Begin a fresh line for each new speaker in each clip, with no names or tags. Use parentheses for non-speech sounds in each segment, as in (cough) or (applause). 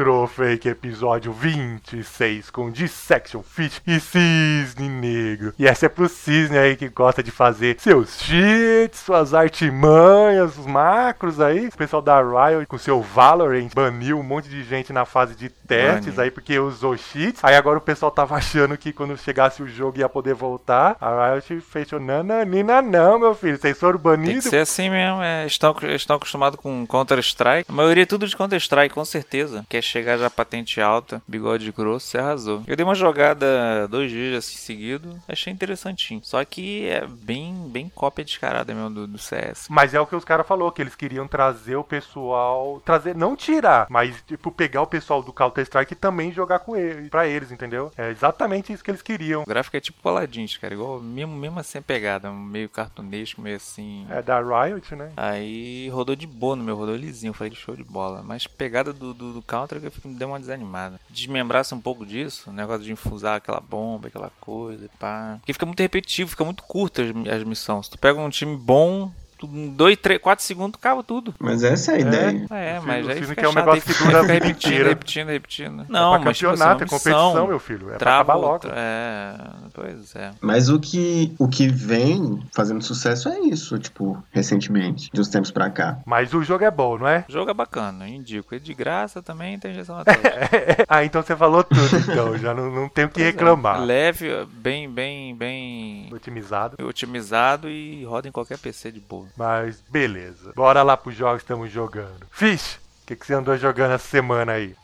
Retrofake.
Retrofake episódio 26 com Dissection Fish e Cisne Negro. E essa é pro Cisne aí que gosta de fazer seus cheats, suas artimanhas, os macros aí. O pessoal da Riot com seu Valorant baniu um monte de gente na fase de testes aí porque usou cheats. Aí agora o pessoal tava achando que quando chegasse o jogo ia poder voltar. A Riot fechou, nananina não, meu filho. Vocês foram
Tem
banidos.
que ser assim mesmo, é, estão, estão acostumados com Counter-Strike. A maioria é tudo de Counter-Strike, com certeza. Quer chegar já patente alta, bigode grosso, você arrasou. Eu dei uma jogada dois dias assim seguido, achei interessantinho. Só que é bem, bem cópia descarada mesmo do, do CS.
Mas é o que os caras falou que eles queriam trazer o pessoal, trazer, não tirar, mas tipo pegar o pessoal do Counter Strike e também jogar com ele, para eles, entendeu? É exatamente isso que eles queriam.
O gráfico é tipo Paladins, cara, igual mesmo, mesmo assim a pegada, meio cartunesco, meio assim.
É da Riot, né?
Aí rodou de boa no meu, rodou lisinho, falei show de bola. Mas pegada do, do, do Counter que me deu uma desanimada. Desmembrasse um pouco disso, o negócio de infusar aquela bomba, aquela coisa, e pá. Porque fica muito repetitivo, fica muito curta as, as missões. Tu pega um time bom, 2, 3, 4 segundos cava tudo.
Mas essa é a ideia.
É,
O
mas
o
aí fica
quer um negócio que dura
repetindo,
inteira.
repetindo, repetindo.
é
Não,
pra
mas tipo, assim,
campeonato, é
uma
competição,
missão,
meu filho. É pra acabar logo.
É, pois é.
Mas o que, o que vem fazendo sucesso é isso, tipo, recentemente, de uns tempos pra cá.
Mas o jogo é bom, não é?
O jogo é bacana, indico. E de graça também tem injeção na tela. (laughs)
ah, então você falou tudo, então. Já não, não tenho o que
Pois é.
reclamar.
Leve, bem, bem, bem
Otimizado.
otimizado e roda em qualquer PC de boa.
Mas beleza. Bora lá pros jogos que estamos jogando. Fish, o que, que você andou jogando essa semana aí?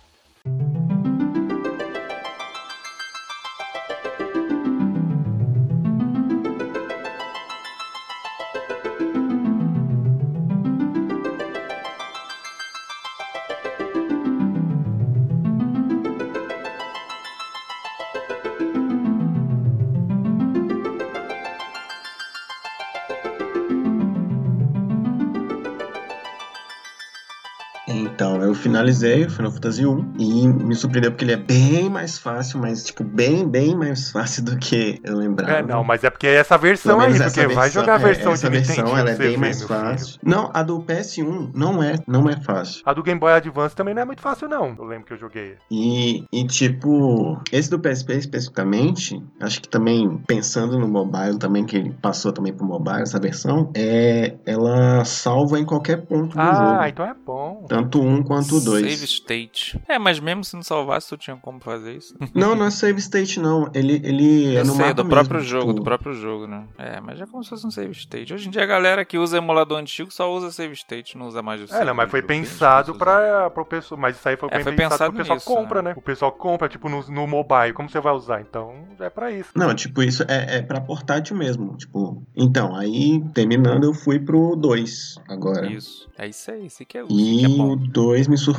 Finalizei o Final Fantasy 1 e me surpreendeu porque ele é bem mais fácil, mas, tipo, bem, bem mais (laughs) fácil do que eu lembrava.
É, não, mas é porque é essa versão aí, porque
essa
vai
versão-
jogar a
é,
versão
essa
de
versão,
Nintendo
ela é bem mais
meu filho.
fácil. Não, a do PS1 não é, não é fácil.
A do Game Boy Advance também não é muito fácil, não. Eu lembro que eu joguei.
E, e, tipo, esse do PSP especificamente, acho que também pensando no mobile também, que ele passou também pro mobile, essa versão, é, ela salva em qualquer ponto do
Ah,
jogo.
então é bom.
Tanto um quanto o dois.
Save state. É, mas mesmo se não salvasse, tu tinha como fazer isso. (laughs)
Não, não é save state, não. Ele, ele é no
sei,
mapa
do próprio
mesmo,
jogo,
tipo,
do próprio jogo, né? É, mas é como se fosse um save state. Hoje em dia a galera que usa emulador antigo só usa save state, não usa mais o
É,
save
não, mas foi
jogo.
Pensado pra, pro pessoal. Mas isso aí foi,
É, foi
pensado,
pensado
pro pessoal
nisso,
compra,
né?
né? O pessoal compra, tipo, no, no mobile. Como você vai usar? Então, é pra isso.
Não, tipo, isso é, é pra portátil mesmo. Tipo, então, aí, terminando, eu fui pro 2 agora.
Isso. É isso aí, isso que é, isso
E
que é
o
bom.
2 me surpreendeu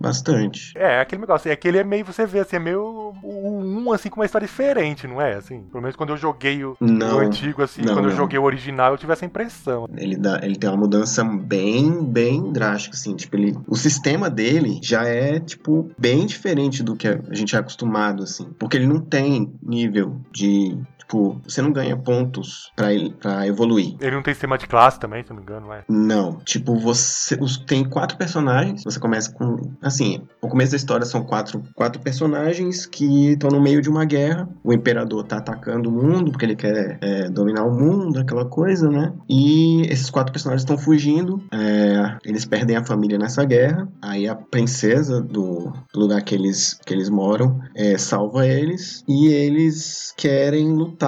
bastante.
É, é aquele negócio. É que ele é meio, você vê assim, é meio o 1, assim, com uma história diferente, não é? Assim, pelo menos quando eu joguei o,
Não,
o antigo, assim,
não,
quando eu
não.
joguei o original, eu tive essa impressão.
Ele, dá, ele tem uma mudança bem, bem drástica, assim. Tipo, ele, o sistema dele já é, tipo, bem diferente do que a gente é acostumado, assim. Porque ele não tem nível de. Tipo, você não ganha pontos pra evoluir.
Ele não tem sistema de classe também, se não me engano, não é?
Não, tipo, você os- tem quatro personagens. Você começa com. Assim, o começo da história são quatro, quatro personagens que estão no meio de uma guerra. O imperador tá atacando o mundo porque ele quer é, dominar o mundo, aquela coisa, né? E esses quatro personagens estão fugindo. é, eles perdem a família nessa guerra. Aí a princesa do lugar que eles, que eles moram é, salva eles. E eles querem lutar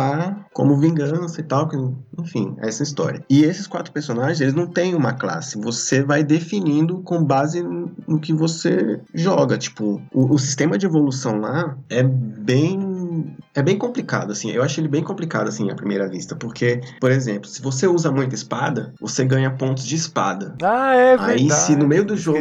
como vingança e tal. que- Enfim, é essa história. E esses quatro personagens, eles não têm uma classe. Você vai definindo com base no que você joga. Tipo, o, o sistema de evolução lá é bem é bem complicado assim. Eu acho ele bem complicado assim à primeira vista, porque, por exemplo, se você usa muita espada, você ganha pontos de espada.
Ah, é verdade.
Aí se no meio do jogo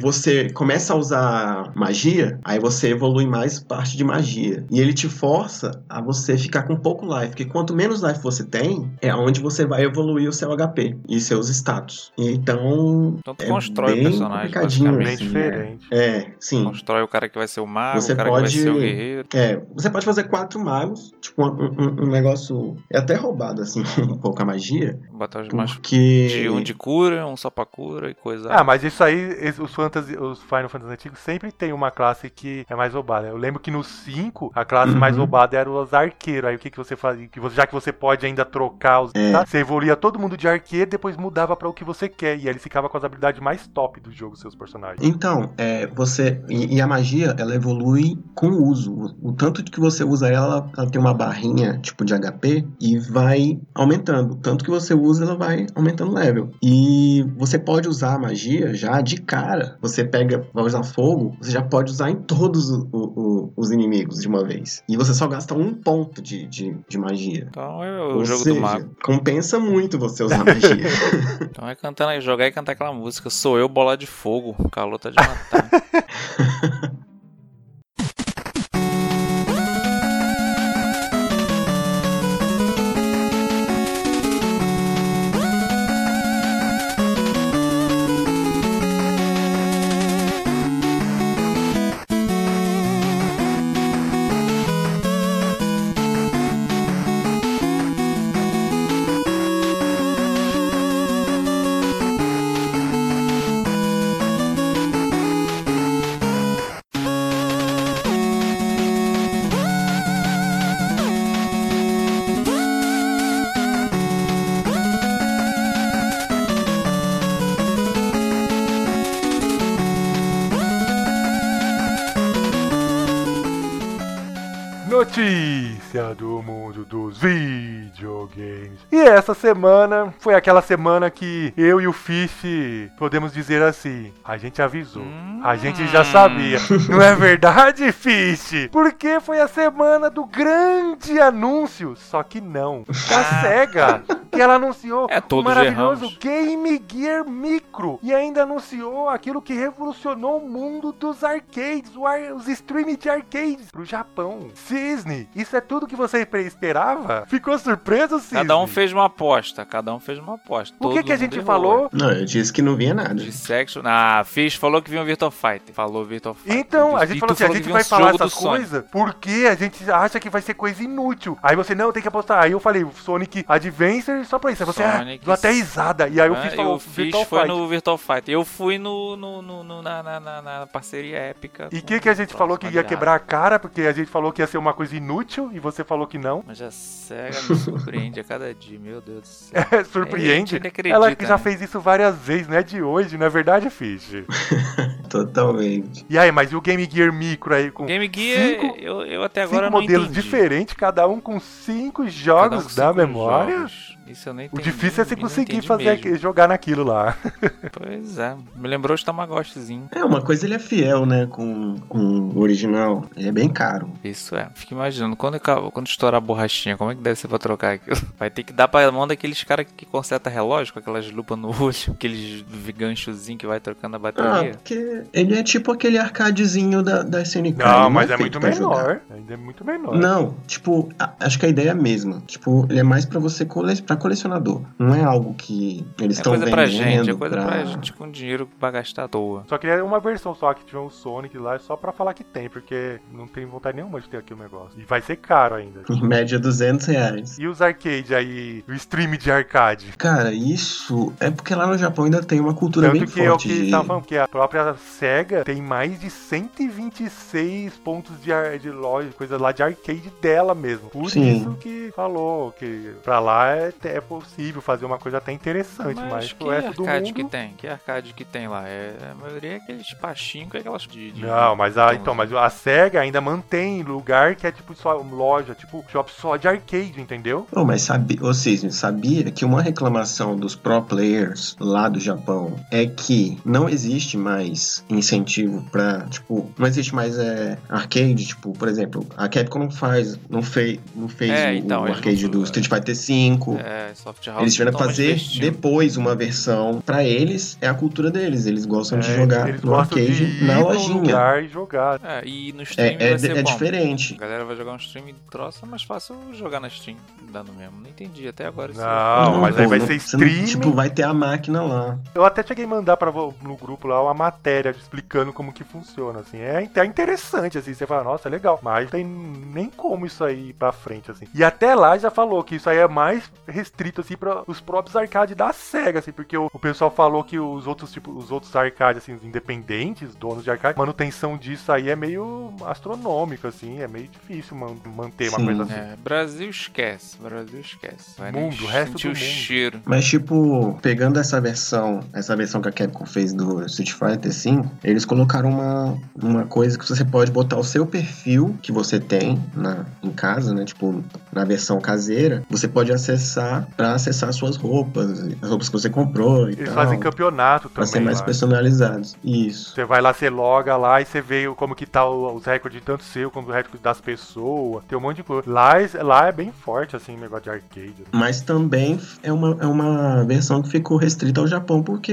você começa a usar magia, aí você evolui mais parte de magia. E ele te força a você ficar com pouco life, porque quanto menos life você tem, é onde você vai evoluir o seu HP e seus status. Então,
Então tu
é
constrói o
bem
personagem,
complicadinho, assim,
diferente.
É, sim.
Constrói o cara que vai ser o mago,
Você
o cara
pode-
que vai ser o guerreiro.
É, você pode fazer quatro magos, tipo, um, um- um negócio. É até roubado, assim, (laughs) um pouco a magia.
Botar os mais
Porque.
de um de cura, um só pra cura e coisa.
Ah, mas isso aí, os, fantasy, os Final Fantasy antigos sempre tem uma classe que é mais roubada. Eu lembro que no 5, a classe
Uhum.
mais roubada era os arqueiros. Aí o que, que você fazia? Que você, já que você pode ainda trocar os.
É.
tá? Você evoluía todo mundo de arqueiro, depois mudava pra o que você quer. E aí ele ficava com as habilidades mais top do jogo, seus personagens.
Então, é, você. E, e a magia, ela evolui com o uso. O, o tanto que você usa ela, ela tem uma barrinha, tipo, de HP, e vai aumentando. Tanto que você usa, ela vai aumentando o level. E você pode usar a magia já de cara. Você pega, vai usar fogo, você já pode usar em todos o- o- os inimigos de uma vez. E você só gasta um ponto de, de, de magia.
Então é o
Ou
jogo
seja,
do mago.
compensa muito você usar (laughs) magia.
Então é cantando aí, jogar e cantar aquela música. Sou eu, bola de fogo. Calor tá de matar. (laughs)
semana foi aquela semana que eu e o Fish podemos dizer assim: a gente avisou, a gente já sabia. Não é verdade, (laughs) Fish? Porque foi a semana do grande anúncio. Só que não. Da SEGA, que ela anunciou
É,
o maravilhoso. Game Gear Micro. E ainda anunciou aquilo que revolucionou o mundo dos arcades, os streams de arcades pro Japão. Cisne, isso é tudo que você esperava? Ficou surpreso, Cisne?
Cada um fez uma aposta. Cada um fez uma aposta.
O que, que a gente
errou.
falou?
Não, eu disse que não vinha nada.
De sexo. Ah, Fish falou que vinha o Virtual Fighter. Falou Virtual Fighter.
Então, a gente falou assim, a
que
gente vai
um
falar essas coisas porque a gente acha que vai ser coisa inútil. Aí você, não, tem que apostar. Aí eu falei, Sonic Adventure só pra isso. Aí você, ah,
Sonic-
deu até risada. E aí eu
Ah,
fiz
e
falou,
o Fish
Virtual
foi
Fight.
no Virtual Fighter. Eu fui no, no, no- no- na, na, na- na parceria épica.
E o que, que a gente falou que ia quebrar a cara, porque a gente falou que ia ser uma coisa inútil e você falou que não.
Mas a SEGA me surpreende a cada dia, meu Deus (laughs)
É, surpreende.
Acredita,
Ela que já
né?
fez isso várias vezes, não é de hoje, não é verdade, Fish? (laughs)
Totalmente.
E aí, mas e o Game Gear Micro aí com
Game Gear,
cinco,
eu, eu até
cinco
agora não
modelos
entendi.
diferentes, cada um com cinco
um
jogos
com
da
cinco
memória?
jogos. Isso eu nem
O
entendi.
difícil é você conseguir fazer
mesmo.
jogar naquilo lá. (laughs)
Pois é, me lembrou de Tamagotchizinho.
É, uma coisa ele é fiel, né, com, com o original. Ele é bem caro.
Isso é. Fico imaginando, quando, quando estourar a borrachinha, como é que deve ser pra trocar aquilo? (laughs) Vai ter que dar pra mão daqueles caras que conserta relógio, com aquelas lupas no olho, (laughs) aqueles ganchozinhos que vai trocando a
Ah,
bateria.
porque ele é tipo aquele arcadezinho da, da SNK.
Não,
ele
mas é
feito
muito menor. Ainda é muito menor.
Não, tipo, a- acho que a ideia é a mesma. Tipo, ele é mais pra você, cole... colecionador. Não é algo que eles
É
estão
coisa
vendendo
pra gente, é coisa
pra...
pra gente com dinheiro pra gastar à toa.
Só queria uma versão só que tiver um Sonic lá, só pra falar que tem, porque não tem vontade nenhuma de ter aqui o negócio. E vai ser caro ainda. (laughs)
Em média, 200 reais.
E os arcade aí, o stream de arcade?
Cara, isso é porque lá no Japão ainda tem uma cultura
Tanto
bem
que é o
forte
que
de...
tava falando, que a própria SEGA tem mais de 126 pontos de, ar- de loja, coisa lá de arcade dela mesmo. Por
Sim.
isso que falou que pra lá é até possível fazer uma coisa até interessante, mas,
Mas que
o resto do
arcade
mundo...
que tem? Que arcade que tem lá? É, a maioria é aqueles pastinhos com aquelas de, de-
Não, mas a, então, mas a SEGA ainda mantém lugar que é tipo só loja, tipo shop só de arcade, entendeu?
Oh, mas sabia, ô Cisne, sabia que uma reclamação dos pro players lá do Japão é que não existe mais incentivo pra, tipo, não existe mais é, arcade, tipo, por exemplo, a Capcom não faz, não fez, não fez
É,
o,
então,
o arcade
não-
do Street Fighter V.
É, soft house.
Eles tiveram que fazer depois uma versão. Pra eles, é a cultura deles. Eles gostam de
É,
jogar
eles
no arcade
de
na lojinha.
e jogar.
É, e no stream
É, é,
vai ser
é diferente.
A galera vai jogar um stream e troça, é mais fácil jogar na Steam, dando mesmo. Não entendi até agora. isso.
Não, mas aí vai ser
você não-
streaming.
Tipo, vai ter a máquina lá.
Eu até cheguei a mandar para no grupo lá uma matéria explicando como que funciona, assim. É até interessante, assim. Você fala, nossa, é legal. Mas tem nem como isso aí ir pra frente, assim. E até lá já falou que isso aí é mais restrito, assim, para os próprios arcades da SEGA, assim. Porque o, o pessoal falou que os outros, tipo, os outros arcades, assim, os independentes, donos de arcade, manutenção disso aí é meio astronômica, assim. É meio difícil man- manter uma
Sim.
coisa assim.
É, Brasil esquece, Brasil esquece. Vai
Mundo, o resto do mundo.
cheiro.
Mas, tipo, pegando essa versão, essa versão que a Capcom fez do Street Fighter V, eles colocaram uma, uma coisa que você pode botar o seu perfil que você tem na, em casa, né? Tipo, na versão caseira, você pode acessar pra acessar suas roupas, as roupas que você comprou e
Eles
tal.
fazem campeonato
Pra
também.
ser mais
lá.
personalizados. Isso.
Você vai lá, você loga lá e você vê como que tá os recordes tanto seu como os recordes das pessoas. Tem um monte de coisa. Lá, é- lá é bem forte, assim, o negócio de arcade.
Mas também é uma, é uma versão que ficou restrita ao Japão, porque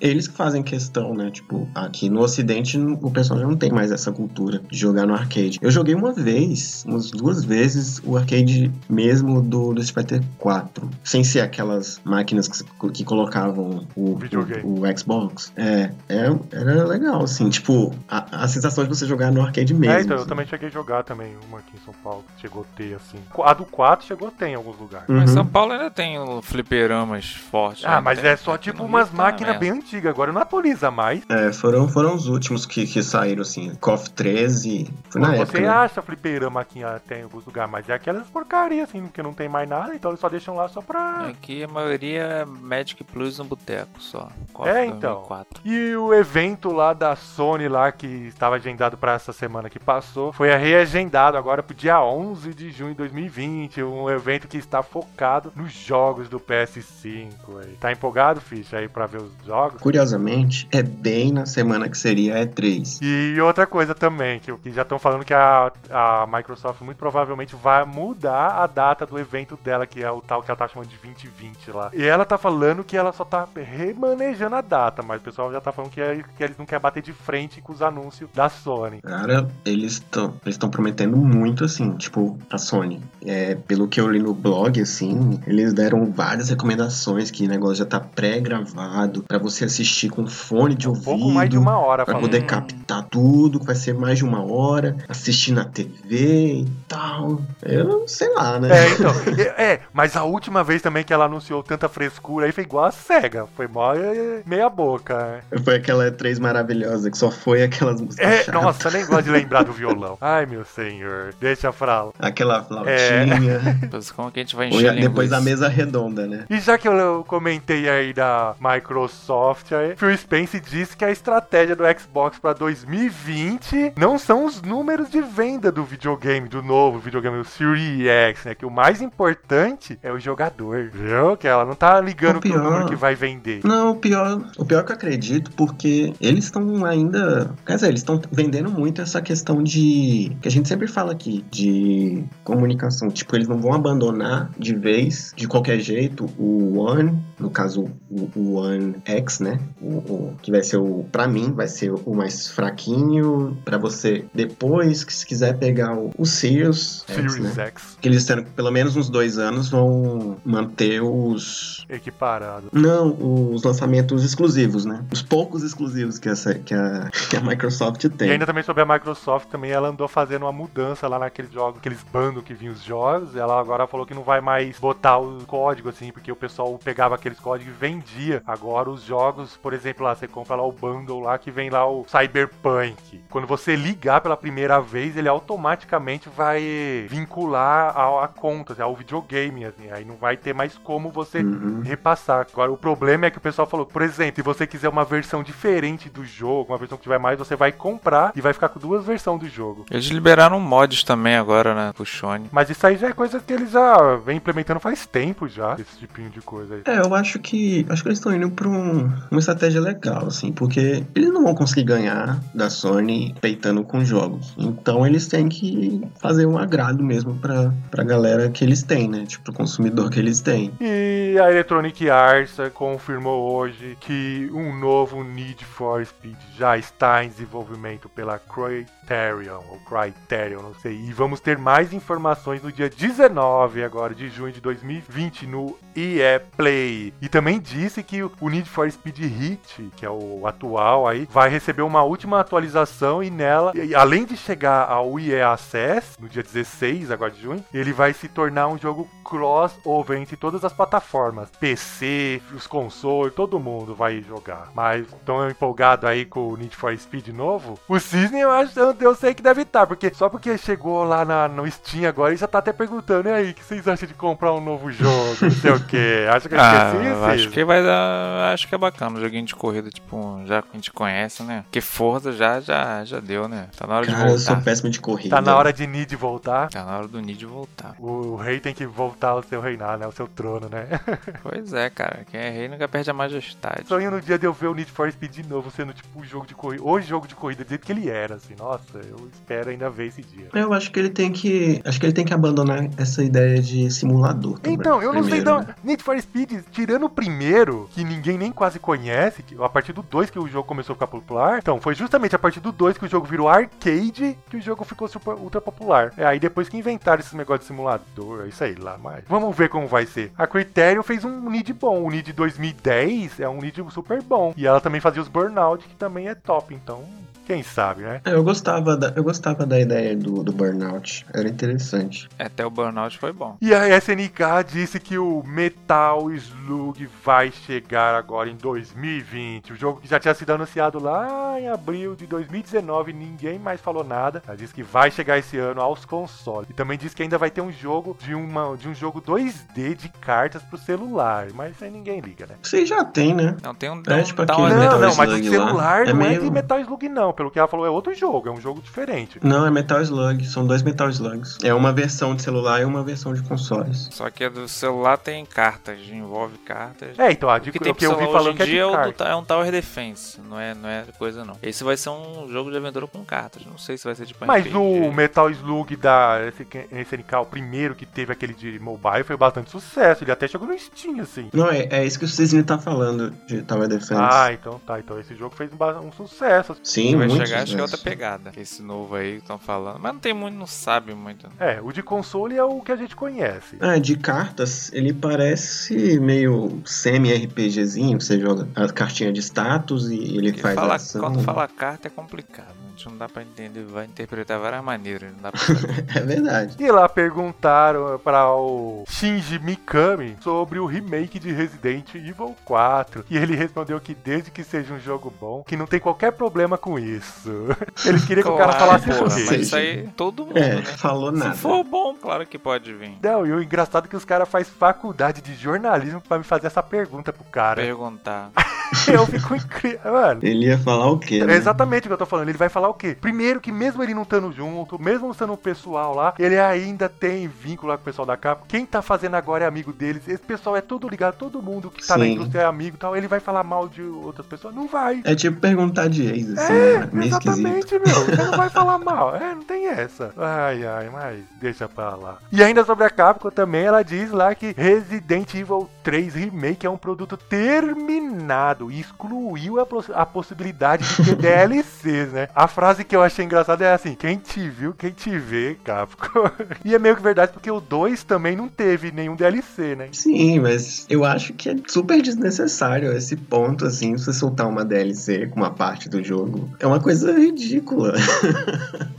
eles que fazem questão, né? Tipo, aqui no Ocidente o pessoal já não tem mais essa cultura de jogar no arcade. Eu joguei uma vez, umas duas vezes, o arcade mesmo do, do Street Fighter 4. Sem ser aquelas máquinas que, que colocavam o, o, o Xbox. É, é, era legal, assim. Tipo, a, a sensação de você jogar no arcade mesmo.
é, então, eu
assim.
também cheguei a jogar também uma aqui em São Paulo. que Chegou a ter, assim. A do 4 chegou a ter em alguns lugares.
Mas
Uhum.
São Paulo ainda tem o fliperamas fortes.
Ah, mas
Tem-
é só tipo umas
tá
máquinas bem antigas. Agora não atualiza mais.
É, foram, foram os últimos que, que saíram, assim. KOF 13. Foi na
Você
época. né?
acha fliperama aqui até em alguns lugares, mas é aquelas porcarias, assim, que não tem mais nada, então eles só deixam lá só pra.
Aqui a maioria é Magic Plus no boteco só.
É, então.
2004.
E o evento lá da Sony lá que estava agendado para essa semana que passou foi reagendado agora pro dia 11 de junho de 2020, um evento que está focado nos jogos do PS5. Aí. Tá empolgado, Ficha, aí para ver os jogos?
Curiosamente, é bem na semana que seria a E3.
E outra coisa também, que, que já estão falando que a, a Microsoft muito provavelmente vai mudar a data do evento dela, que é o tal que ela tá chamando de 2020 lá. E ela tá falando que ela só tá remanejando a data, mas o pessoal já tá falando que, é- que eles não querem bater de frente com os anúncios da Sony.
Cara, eles estão eles tão prometendo muito, assim, tipo, a Sony. É, pelo que eu li no blog, assim, eles deram várias recomendações que o negócio já tá pré-gravado pra você assistir com fone de
Um
ouvido.
pouco mais de uma hora
Pra
falando.
poder captar tudo, que vai ser mais de uma hora, assistir na TV e tal. Eu sei lá, né?
É, então. (laughs) é, é, mas a última vez também que ela anunciou tanta frescura aí foi igual a SEGA. Foi mó é, meia boca.
Foi aquela E3 maravilhosa, que só foi aquelas músicas
É,
chatas.
nossa, nem gosto de (laughs) lembrar do violão. Ai, meu senhor. Deixa pra lá.
Aquela flautinha. (laughs)
Mas como que a gente vai
Ou
encher
depois
linguiça?
a mesa redonda, né?
E já que eu comentei aí da Microsoft, aí, Phil Spencer disse que a estratégia do Xbox para 2020 não são os números de venda do videogame, do novo videogame, o Series X, né? Que o mais importante é o jogador, viu? Que ela não tá ligando
O
que o
pior-
número que vai vender.
Não, o pior, o pior que eu acredito, porque eles estão ainda. Quer dizer, eles estão vendendo muito essa questão de. que a gente sempre fala aqui, de comunicação. Tipo, eles não vão abandonar de vez, de qualquer jeito, o One, no caso, o, o One X, né? O, o- que vai ser o. Pra mim, vai ser o mais fraquinho. Pra você, depois, que se quiser pegar o, o Sirius X,
Series
né?
X
Que eles, pelo menos uns dois anos, vão manter os.
equiparado.
Não, os lançamentos exclusivos, né? Os poucos exclusivos que, essa, que, a, (laughs) que a Microsoft tem.
E ainda também sobre a Microsoft, também ela andou fazendo uma mudança lá naqueles jogos, aqueles bandos que vinham os jogos. Ela agora falou que não vai mais botar o código, assim, porque o pessoal pegava aqueles Gathers Code vendia agora os jogos, por exemplo, lá você compra lá o bundle lá que vem lá o Cyberpunk. Quando você ligar pela primeira vez, ele automaticamente vai vincular a, a conta, assim, ao videogame, assim, aí não vai ter mais como você
Uhum.
repassar. Agora, o problema é que o pessoal falou, por exemplo, se você quiser uma versão diferente do jogo, uma versão que tiver mais, você vai comprar e vai ficar com duas versões do jogo.
Eles liberaram mods também agora, né? Pro Shone.
Mas isso aí já é coisa que eles já vem implementando faz tempo já, esse tipinho de coisa aí.
É, eu acho que. Acho que eles estão indo pra um- uma estratégia legal, assim, porque eles não vão conseguir ganhar da Sony peitando com jogos. Então eles têm que fazer um agrado mesmo pra, pra galera que eles têm, né? Tipo, pro consumidor que eles têm.
E a Electronic Arts confirmou hoje que um novo Need for Speed já está em desenvolvimento pela Criterion, ou Criterion, não sei. E vamos ter mais informações no dia 19 agora de junho de 2020 no EA Play. E também disse que o Need for Speed Hit, que é o atual aí, vai receber uma última atualização e nela, e além de chegar ao EA Access no dia 16 agora de junho, ele vai se tornar um jogo crossover entre todas as plataformas, PC, os consoles, todo mundo vai jogar. Mas tão empolgado aí com o Need for Speed novo? O Cisne eu acho, eu, sei que deve estar, porque só porque chegou lá na, no Steam agora, ele já tá até perguntando, e aí, o que vocês acham de comprar um novo jogo? Não sei o que. Acha que
Ah, eu acho que vai dar. Acho que é bacana um joguinho de corrida, tipo, já que a gente conhece, né? Porque Forza já, já, já deu, né? Tá na hora de
Cara, eu sou
voltar.
péssimo de corrida.
Tá na hora de Need voltar.
Tá na hora do Nid voltar.
O rei tem que voltar ao seu reinar, né? O seu trono, né? (laughs)
Pois é, cara. Quem é rei nunca perde a majestade.
Sonho no dia de eu ver o Need for Speed de novo sendo tipo o jogo de corrida, o jogo de corrida do jeito que ele era, assim. Nossa, eu espero ainda ver esse dia.
Eu acho que ele tem que. Acho que ele tem que abandonar essa ideia de simulador. também,
Então, eu não sei
primeiro,
não.
né?
Need for Speed, tirando o primeiro, que ninguém nem quase conhece, que a partir do 2 que o jogo começou a ficar popular. Então, foi justamente a partir do 2 que o jogo virou arcade que o jogo ficou super, ultra popular. É aí depois que inventaram esse negócio de simulador, aí sei lá, mas vamos ver como vai ser. A Criterion fez um Need bom, o Need 2010 é um Need super bom. E ela também fazia os Burnout, que também é top, então, quem sabe, né?
É, Eu gostava da, eu gostava da ideia do, do Burnout. Era interessante.
Até o Burnout foi bom.
E a SNK disse que o Metal Slug vai chegar agora em 2020. O jogo que já tinha sido anunciado lá em abril de 2019, ninguém mais falou nada. Ela disse que vai chegar esse ano aos consoles. E também disse que ainda vai ter um jogo de, uma, de um jogo 2D de cartas pro celular. Mas aí ninguém liga, né?
Você já tem, né?
Não, tem um.
É, tipo
Não, não, mas o
Slug lá.
celular
É
não é
meio-
de Metal Slug, não. Pelo que ela falou, é outro jogo, é um jogo diferente.
Não, é Metal Slug. São dois Metal Slugs. É uma versão de celular e uma versão de consoles.
Só que a do celular tem cartas, envolve cartas.
É, então, a
O que
dica
tem
o que eu vi
celular hoje
falando
em
que é de
dia é, o do é um Tower Defense, não é, não é coisa não. Esse vai ser um jogo de aventura com cartas, não sei se vai ser tipo
Mas
RPG.
o Metal Slug da SNK, o primeiro que teve aquele de mobile, foi bastante sucesso. Ele até chegou no Steam, assim.
Não, é, é isso que o Cisne tá falando de Tower Defense.
Ah, então tá. Então esse jogo fez um, um sucesso.
Sim,
vai
muito
chegar, acho que é outra
sucesso.
pegada. Esse novo aí que estão falando. Mas não tem muito, não sabe muito.
É, o de console é o que a gente conhece.
Ah, de cartas, ele parece meio semi-RPGzinho, que você joga a cartinha de status e ele
Porque
faz
fala-
ação.
quando fala carta é complicado. Gente não dá pra entender, vai interpretar várias maneiras. Não dá pra. (laughs)
É verdade.
E lá perguntaram para o Shinji Mikami sobre o remake de Resident Evil 4. E ele respondeu que desde que seja um jogo bom, que não tem qualquer problema com isso. (laughs) Ele queria que o cara falasse
porra,
por quê?
Mas isso aí, todo mundo,
É,
né?
falou
Se
nada.
for bom, claro que pode vir.
Não, e o engraçado é que os caras fazem faculdade de jornalismo pra me fazer essa pergunta pro cara.
Perguntar. (laughs) (laughs)
Eu fico incrível. Mano,
Ele ia falar o quê,
É
né?
exatamente o que eu tô falando. Ele vai falar o quê? Primeiro que mesmo ele não estando junto, mesmo não sendo um pessoal lá, ele ainda tem vínculo lá com o pessoal da capa. Quem tá fazendo agora é amigo deles. Esse pessoal é todo ligado, todo mundo que tá na
Sim.
indústria é amigo e tal. Ele vai falar mal de outras pessoas? Não vai.
É tipo perguntar de ex, assim,
É,
né? meio esquisito.
exatamente, meu. (laughs) Você não vai falar mal. É, não tem essa. Ai, ai, mas deixa pra lá. E ainda sobre a Capcom também, ela diz lá que Resident Evil 3 Remake é um produto terminado e excluiu a, pos- a possibilidade de ter (laughs) DLCs, né? A frase que eu achei engraçada é assim: quem te viu, quem te vê, Capcom. (laughs) e é meio que verdade, porque o 2 também não teve nenhum DLC, né?
Sim, mas eu acho que é super desnecessário esse ponto, assim, você soltar uma DLC com uma parte do jogo. É uma coisa ridícula.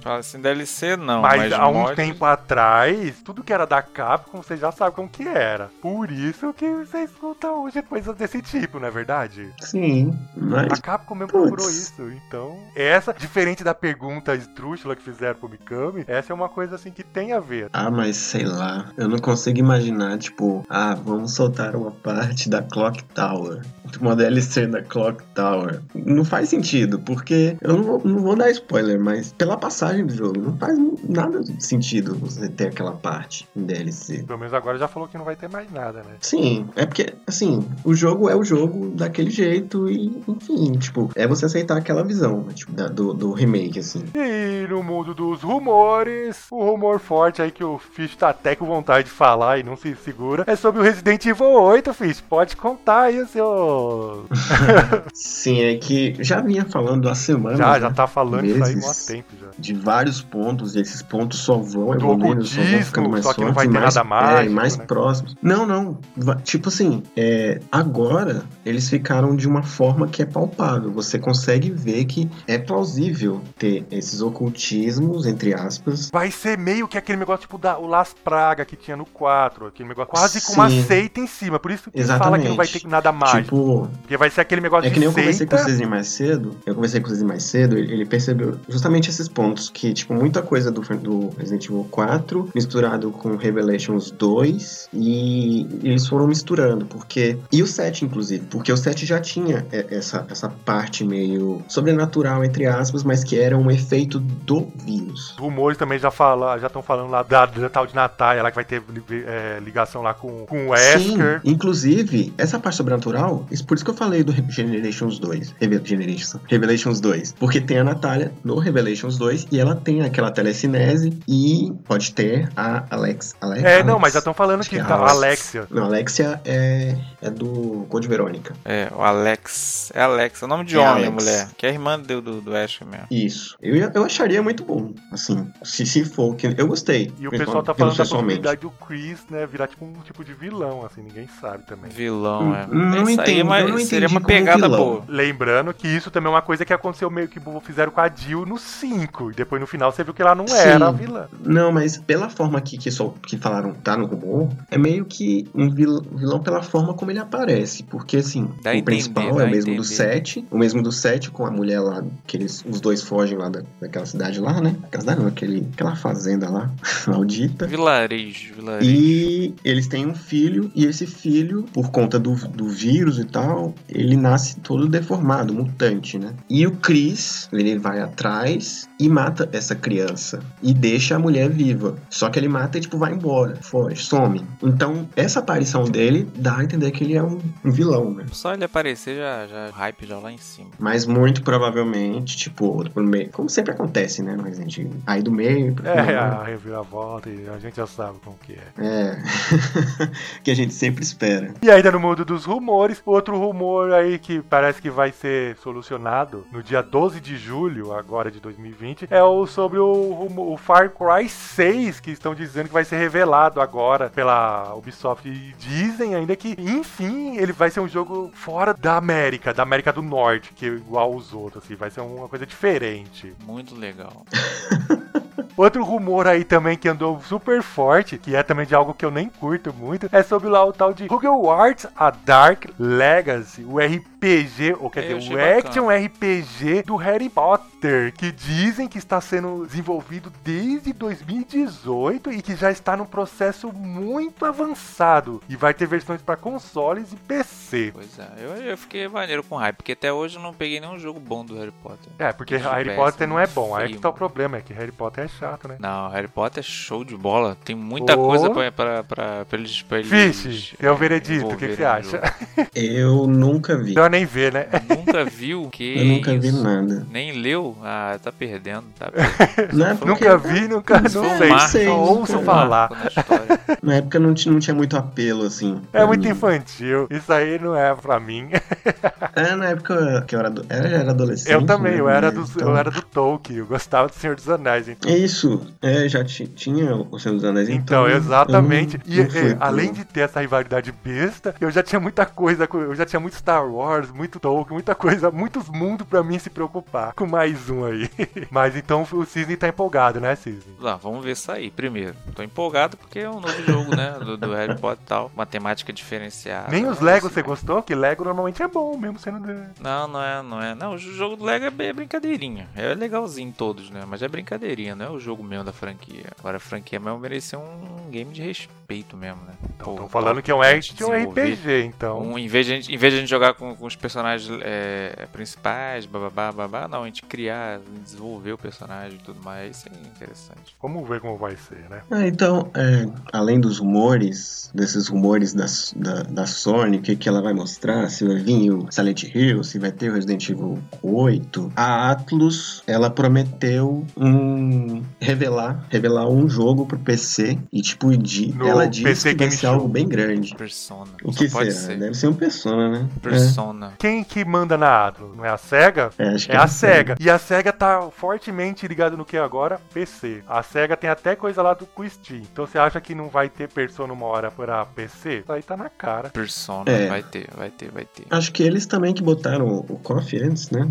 Fala (laughs) assim, DLC não,
Mas,
mas,
há um
mods-
tempo atrás, tudo que era da Capcom, você já sabe como que era. Por isso que você escuta hoje coisas desse tipo, não é verdade?
Sim, mas.
A Capcom mesmo procurou isso, então. Essa, diferente da pergunta esdrúxula que fizeram pro Mikami, essa é uma coisa assim que tem a ver.
Ah, mas sei lá. Eu não consigo imaginar, tipo, ah, vamos soltar uma parte da Clock Tower. Uma DLC da Clock Tower. Não faz sentido, porque eu não vou, não vou dar spoiler, mas pela passagem do jogo, não faz nada de sentido você ter aquela parte em DLC.
Pelo menos agora já falou que não vai ter mais nada, né?
Sim, é porque, assim, o jogo é o jogo daquele jeito e, enfim, tipo, é você aceitar aquela visão, né, tipo, da- do, do remake, assim.
E no mundo dos rumores, o rumor forte aí que o Fish tá até com vontade de falar e não se segura é sobre o Resident Evil 8, Fish. Pode contar aí o seu. (laughs)
Sim, é que já vinha falando há semanas,
já,
né,
já tá falando isso aí há
meses.
tempo já.
de vários pontos, e esses pontos só vão
Do
evoluindo, só vão ficando mais
só que não
fortes
vai ter
mais,
nada mágico,
é, mais
né?
próximos. Não, não. Va- Tipo assim, é, agora eles ficaram de uma forma que é palpável. Você consegue ver que é plausível ter esses ocultismos, entre aspas.
Vai ser meio que aquele negócio tipo da, o Las Praga que tinha no 4, aquele negócio quase com uma seita em cima. Por isso que fala
Exatamente.
que não vai ter nada mágico.
Tipo,
Porque vai ser aquele negócio
É que nem eu conversei com o mais cedo. Eu conversei com o Cisne mais cedo, ele ele percebeu justamente esses pontos. Que, tipo, muita coisa do, do Resident Evil 4 misturado com Revelations 2. E eles foram misturando, porque. E o 7, inclusive, porque o 7 já tinha essa, essa parte meio sobrenatural, entre aspas, mas que era um efeito do vírus.
Os rumores também já fala, já estão falando lá da, da tal de Natália, lá que vai ter é, ligação lá com, com o
Sim,
Wesker.
inclusive, essa parte sobrenatural, isso- por isso que eu falei do Generations 2. Reve- Generations, Revelations 2. Porque tem a Natália no Revelations 2 e ela tem aquela telecinese e pode ter a Alex. Alex
É, não,
Alex?
mas já estão falando
Acho
que
é
tá,
Alex.
Alexia.
Não, Alexia é, é do Code Verônica.
É, o Alex. É Alex, é o nome de
É
homem,
Alex.
mulher. Que é a irmã do, do, do Ash mesmo.
Isso. Eu, eu acharia muito bom, assim, se, se for. Que, eu gostei.
E o pessoal tá falando da possibilidade do Chris, né, virar tipo um tipo de vilão, assim, ninguém sabe também.
Vilão, é.
Hum, não
Isso aí
entendo,
é uma-
eu não
seria
entendi
uma
como
pegada
vilão.
boa.
Lembrando que isso também é uma coisa que aconteceu meio que fizeram com a Jill no 5. E depois no final você viu que ela não
Sim.
era a vilã.
Não, mas pela forma que, que, só, que falaram, tá no rumor, é meio que um vil- vilão pela forma como ele aparece. Porque, assim,
Dá
o
entender,
principal é o mesmo do
entender.
7, o mesmo do 7 com a mulher lá, que eles, os dois fogem lá da, daquela cidade lá, né? Aquela não, aquele, aquela fazenda lá, (laughs) maldita.
Vilarejo, vilarejo.
E eles têm um filho, e esse filho, por conta do, do vírus e tal, ele nasce todo deformado, mutante, né? E o Chris, ele vai atrás e mata essa criança. E deixa a mulher viva. Só que ele mata e, tipo, vai embora, foge, some. Então, essa aparição dele dá a entender que ele é um, um vilão, né?
Só ele aparecer já, já, o hype já lá em cima.
Mas muito provavelmente, tipo, outro pro meio. Como sempre acontece, né? No Resident Evil. Aí do meio pro
É,
final.
a reviravolta e a gente já sabe como que é.
É. (laughs) que a gente sempre espera.
E ainda no mundo dos rumores, outro rumor aí que parece que vai ser solucionado no dia 12 de julho, agora de 2020, é o sobre o, rumo- o Far Cry 6, que estão dizendo que vai ser revelado agora pela Ubisoft. E dizem ainda que, enfim, ele vai ser um jogo fora da América, da América do Norte, que é igual os outros, assim, vai ser uma coisa diferente.
Muito legal. (laughs)
Outro rumor aí também que andou super forte, que é também de algo que eu nem curto muito, é sobre lá o tal de Hogwarts A Dark Legacy, o RPG, ou quer
Eu
dizer, o
bacana.
action RPG do Harry Potter, que dizem que está sendo desenvolvido desde 2018 e que já está num processo muito avançado e vai ter versões para consoles e PC.
Pois é, eu, eu fiquei maneiro com hype, porque até hoje eu não peguei nenhum jogo bom do Harry Potter.
É, porque
Que
Harry Potter não é bom, aí que tá o problema, é que Harry Potter é chato, né?
Não, Harry Potter é show de bola. Tem muita
Ô.
coisa pra, pra, pra, pra eles. Pra eles
Fish, é o
é,
veredito, o que, que você acha?
jogo.
Eu nunca vi.
Melhor nem ver, né?
Nunca viu? Que
Eu nunca vi nada.
Nem leu? Ah, tá perdendo. Tá (laughs) perdendo.
Na época,
Nunca vi, nunca não
Foi um
sei. Só ouço falar.
na
época não, tinha- não tinha muito apelo, assim.
É muito
mim.
infantil. Isso aí não é pra mim.
É, na época que eu era, ado- eu já era adolescente.
Eu também,
né,
eu era,
né,
dos,
então-
eu era do Tolkien, eu gostava do Senhor dos Anéis. Então.
É isso. É, já ti- tinha o Senhor dos Anéis.
Então,
Então,
exatamente.
eu não-
E
não
é, além de ter essa rivalidade besta, eu já tinha muita coisa, eu já tinha muito Star Wars, muito Tolkien, muita coisa, muitos mundos pra mim se preocupar com mais um aí. (laughs) Mas então o Cisne tá empolgado, né, Cisne?
Lá, vamos ver sair primeiro. Tô empolgado porque é um novo jogo, né? Do, do Harry Potter e tal. Uma temática diferenciada.
Nem os Lego
assim,
você gostou? Que Lego normalmente é bom, mesmo sendo. de-
Não, não é, não é. Não, o jogo do Lego é bem- é brincadeirinha. É legalzinho todos, né? Mas é brincadeirinha, não é o jogo mesmo da franquia. Agora a franquia mesmo merecia um game de respeito mesmo, né?
Estão falando que é um action. RPG, então.
Um, em, vez de, a gente- em vez de a gente jogar com, com os personagens é, principais, bababá, babá, não, a gente criar, desenvolver o personagem e tudo mais, isso é interessante.
Vamos ver como vai ser, né?
Ah, então, é, além dos rumores, desses rumores da, da, da Sony, o que, que ela vai mostrar, se vai vir o Silent Hill, se vai ter o Resident Evil 8, a Atlus, ela prometeu um revelar, revelar um jogo pro PC e tipo, de,
No
ela disse
PC
que vai
Game
ser algo bem grande.
Persona.
O
Só
que
pode
será?
ser.
Deve ser um Persona, né?
Persona.
Quem que manda na Atlus? Não é a SEGA?
É, acho que
É a SEGA. E a SEGA tá fortemente ligada no que agora? PC. A SEGA tem até coisa lá do Steam. Então você acha que não vai ter Persona uma hora pra PC? Isso aí tá na cara.
Persona,
É.
vai ter, vai ter, vai ter.
Acho que eles também que botaram o KOF antes, né?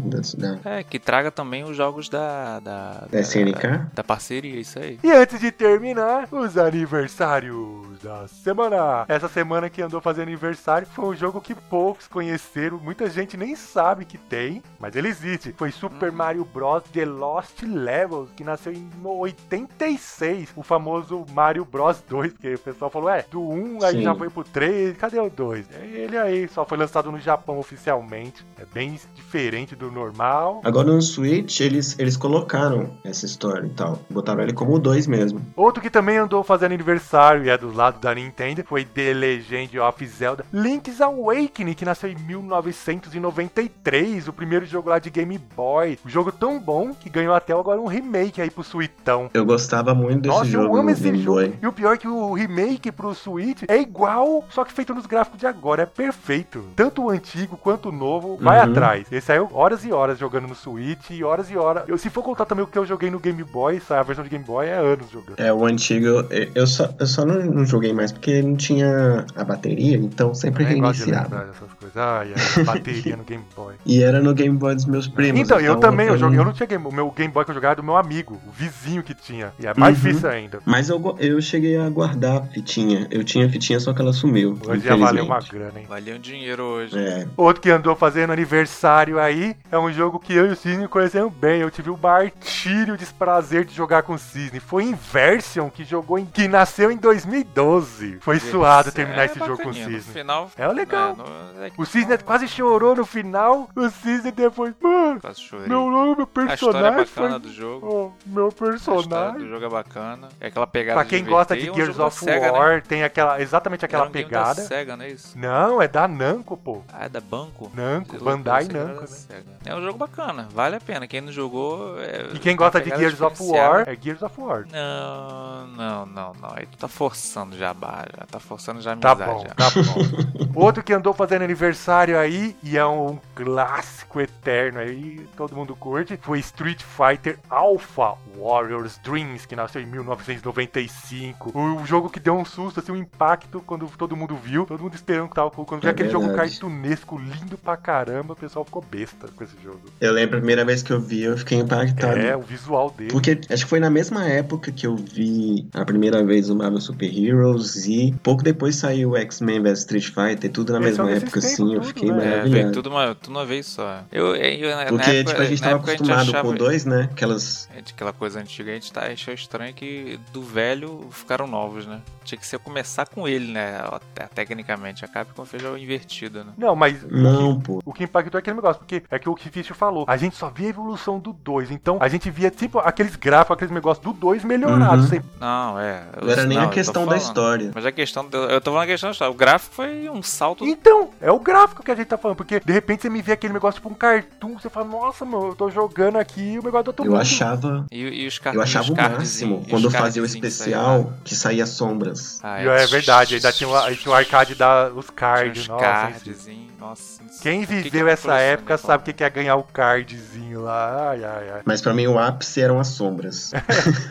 É, que traga também os jogos da. Da,
da SNK.
Da, da parceria, isso aí.
E antes de terminar, os aniversários da semana. Essa semana que andou fazendo aniversário foi um jogo que poucos conheceram, muita gente nem sabe que tem, mas ele existe. Foi Super Mario Bros. The Lost Levels, que nasceu em 86, o famoso Mario Bros 2, porque o pessoal falou, é, do 1 aí
Sim.
já foi pro 3, cadê o 2? Ele aí só foi lançado no Japão oficialmente, é bem diferente do normal.
Agora no Switch, eles, eles colocaram essa história e tal. Botaram ele como o 2 mesmo.
Outro que também andou fazendo aniversário e é do lado da Nintendo foi The Legend of Zelda Link's Awakening, que nasceu em 1993, o primeiro jogo lá de Game Boy. Um jogo tão bom que ganhou até agora um remake aí pro Suitão.
Eu gostava muito desse
Nossa,
jogo
eu amo esse jogo.
Boy.
E o pior é que o remake pro Switch é igual, só que feito nos gráficos de agora. É perfeito. Tanto o antigo quanto o novo, vai
Uhum.
atrás. Esse saiu horas e horas jogando no Switch e horas e horas. Eu, se for contar também o que eu joguei no Game Boy, a versão de Game Boy é anos jogando.
É, o antigo, eu- eu só, eu só não, não joguei mais porque não tinha a bateria, então sempre
de
reiniciava.
lembrar dessas coisas. Ai, bateria no Game Boy. (laughs)
E era no Game Boy dos meus primos.
Então, eu também, eu, joguei, eu
não-
não tinha Game O meu Game Boy que eu jogava era do meu amigo, o vizinho que tinha. E é mais
Uhum.
difícil ainda.
Mas eu, eu cheguei a guardar a fitinha. Eu tinha a fitinha, só que ela sumiu.
Hoje ia valer uma grana, hein?
Valeu um dinheiro hoje.
É,
Outro que andou fazendo aniversário aí é um jogo que eu e o Cisne conhecemos bem. Eu tive o martírio desprazer de jogar com o Cisne. Foi Inversion que jogou em. que nasceu em 2012. Foi suado terminar
É
esse jogo com o
bacaninha, No
Cisne.
final.
É legal.
É, no- é
O Cisne quase chorou no final. O Cisne depois. Mano,
Quase chorei.
meu meu
A história é
personagem
bacana
foi.
do jogo.
Oh, meu
A história
personagem.
do jogo é bacana. É aquela pegada
Pra quem
de
gosta de
é um
Gears
da
of
Sega,
War,
Né?
tem aquela, exatamente aquela
Era um game
pegada.
Da Sega, não é isso?
Não, é da Namco, pô.
Ah, é da Banco?
Namco,
Eu
Bandai
era
Namco, né?
É um jogo bacana, vale a pena. Quem não jogou. É,
E quem gosta de Gears of. War é Gears of War.
Não, não, não, não. Aí tu tá forçando já a barra, já tá forçando já a
Tá
amizade.
bom,
já.
tá bom. (laughs) Outro que andou fazendo aniversário aí, e é um clássico eterno aí, todo mundo curte, foi Street Fighter Alpha Warriors Dreams, que nasceu em 1995. O jogo que deu um susto, assim, um impacto quando todo mundo viu, todo mundo esperando que tava, quando
É
aquele jogo cartunesco lindo pra caramba, o pessoal ficou besta com esse jogo.
eu lembro a primeira vez que eu vi, eu fiquei impactado.
É, o visual dele.
Porque acho que foi na mesma época que eu vi a primeira vez o Marvel Super Heroes e pouco depois saiu o X-Men vs Street Fighter, tudo na mesma
é nesses
época, assim, eu fiquei
né?
É,
maravilhado.
tudo uma, tudo uma vez só. Eu, eu, na
Porque,
época-
tipo, a gente tava acostumado
achava-
com o dois, né? Aquelas.
É, aquela coisa antiga, a gente tá, achou estranho que do velho ficaram novos, né? Tinha que ser começar com ele, né? Até, tecnicamente. A Capcom fez o invertido, né?
Não, mas
Não, pô.
O que impactou é aquele negócio, porque é que o que Fischer falou, a gente só via a evolução do 2, então a gente via tipo aqueles gráficos, aqueles negócios do 2 melhorados.
Uhum.
sempre.
Não, é. eu-
Não era nem
não,
a questão da história.
Mas a questão. do- Eu tô falando a questão da história. O gráfico foi um salto.
Então, é o gráfico que a gente tá falando, porque de repente você me vê aquele negócio tipo um cartoon, você fala, nossa, meu, eu tô jogando aqui o negócio do outro
Eu
mundo.
achava.
E, e os
Eu achava
os
o máximo quando fazia o
que
especial que saía sombras.
saíam.
E É verdade, ainda tinha, tinha o arcade da, os cards,
Tinha os
nossa.
cardzinhos. Nossa.
Quem
o que que
viveu
é
essa época sabe o que que é ganhar o cardzinho lá. Ai, ai, ai.
Mas pra mim o ápice eram as sombras. (laughs)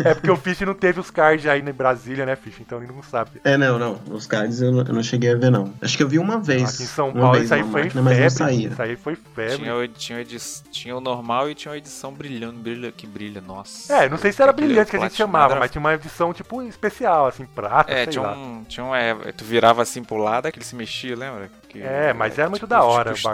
É porque o Fish não teve os cards aí em Brasília, né, Fish? Então ele não sabe.
É, não, não. Os cards eu não, eu não cheguei a ver, não. Acho que eu vi uma vez.
Aqui em São
uma
Paulo
vez
isso aí foi
máquina,
febre.
saía.
Isso aí foi febre.
Tinha, o- tinha, o edi- tinha o normal e tinha uma edição brilhando, brilha que brilha, nossa.
É, não sei se era
Aquele
brilhante que a gente chamava, mas tinha uma edição, tipo, especial, assim, prata,
É,
sei
tinha
lá.
um, tinha um. É, tu virava assim pro lado, que ele se mexia, lembra? Que-
É, mas era muito
tipo-
da hora
Tipo.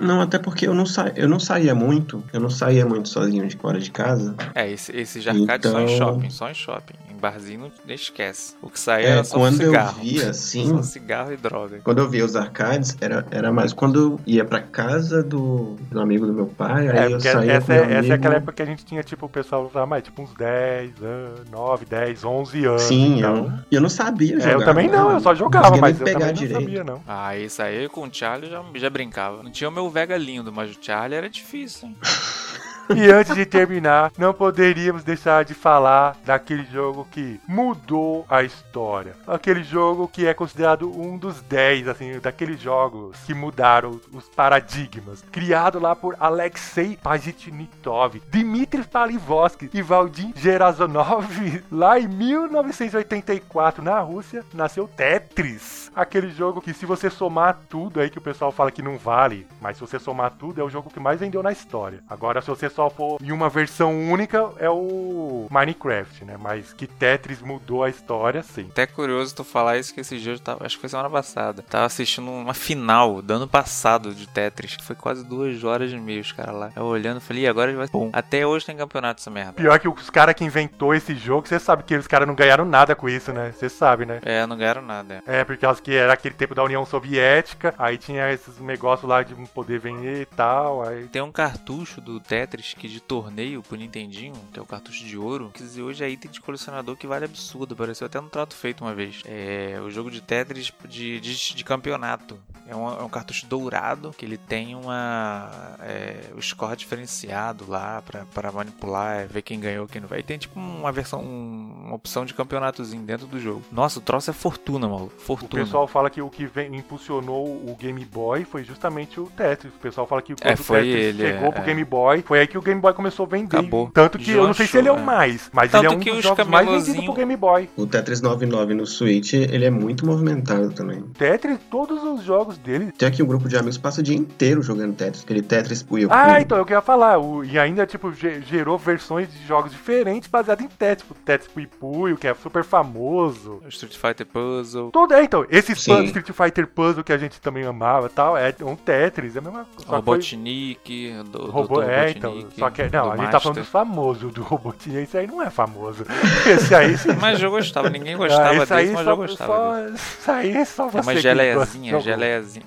Não, até porque eu não, sa... eu não saía muito. Eu não saía muito sozinho de fora de casa.
É, esse, esse de arcade só em
Então-
shopping, só em shopping. Barzinho não esquece. O que saía
É,
era só
quando eu
cigarro.
via, (laughs) assim-
Só cigarro e droga.
Quando eu via os arcades, era, era mais quando eu ia pra casa do, do amigo do meu pai,
É,
aí eu saía
essa,
com meu
é, essa é
amigo.
aquela época que a gente tinha, tipo, o pessoal usava mais, tipo, uns 10 anos, 9, 10, 11 anos.
Sim,
então...
eu, eu não sabia
É,
jogar.
eu também não, eu só jogava, mas eu
pegar
também
direito.
não sabia, não.
Ah, isso aí com o Charlie eu já, já brincava. Não tinha o meu Vega lindo, mas o Charlie era difícil, hein? (laughs)
E antes de terminar, não poderíamos deixar de falar daquele jogo que mudou a história. Aquele jogo que é considerado um dos 10, assim, daqueles jogos que mudaram os paradigmas. Criado lá por Alexei Pajitnitov, Dmitry Palivosky e Valdim Gerazonov, (laughs) lá em 1984, na Rússia, nasceu Tetris. Aquele jogo que se você somar tudo aí que o pessoal fala que não vale, mas se você somar tudo é o jogo que mais vendeu na história. Agora se você só for em uma versão única é o Minecraft, né? Mas que Tetris mudou a história, sim.
Até curioso tu falar isso que esse dia eu tava, acho que foi semana passada. Tava assistindo uma final do ano passado de Tetris, que foi quase duas horas e meia, os caras lá. Eu olhando e falei, "Ih, agora vai. Bom, até hoje tem campeonato essa merda.
Pior que os caras que inventou esse jogo, você sabe que os caras não ganharam nada com isso, né? Você sabe, né?
É, não ganharam nada. é.
É, porque causa que era aquele tempo da União Soviética, aí tinha esses negócios lá de poder vender e tal, aí...
Tem um cartucho do Tetris que de torneio pro Nintendinho, que é o cartucho de ouro, que hoje é item de colecionador que vale absurdo. Apareceu até no trato feito uma vez. É o jogo de Tetris de, de, de campeonato. É um, é um cartucho dourado que ele tem uma é, o score diferenciado lá pra, pra manipular, é, ver quem ganhou, quem não vai. E tem tipo uma versão, um- uma opção de campeonatozinho dentro do jogo. Nossa, o troço é fortuna, maluco.
O
Fortuna.
pessoal fala que o que vem- impulsionou o Game Boy foi justamente o Tetris. O pessoal fala que quando
É,
o
foi
Tetris
ele,
chegou
é,
pro
é.
Game Boy, foi aí que o Game Boy começou a vender.
Acabou.
Tanto que eu não sei se ele é o
é.
mais, mas
Tanto
ele é um
que
dos
os
jogos mais vendidos pro Game Boy.
O Tetris 99 no Switch, ele é muito movimentado também.
Tetris, todos os jogos dele.
Tem aqui um grupo de amigos que passa o dia inteiro jogando Tetris, aquele Tetris Puyo
Ah,
Puyo.
então, eu queria falar. O, e ainda, tipo, ge- gerou versões de jogos diferentes baseados em Tetris. Tipo, Tetris Pui Puyo, que é super famoso.
Street Fighter Puzzle.
Todo, é, então, de Street Fighter Puzzle que a gente também amava e tal, é um Tetris, é a mesma coisa.
Robotnik, do,
Robô, é, então.
Robotnik,
Só que, não,
do
a gente tá falando dos famosos, do Robotnik. Esse aí não é famoso. (laughs) Esse aí sim.
Mas eu gostava, ninguém
Ah,
gostava
esse aí
desse, mas
só,
eu gostava
só,
desse.
Isso aí é só você.
É uma geleiazinha,
gosta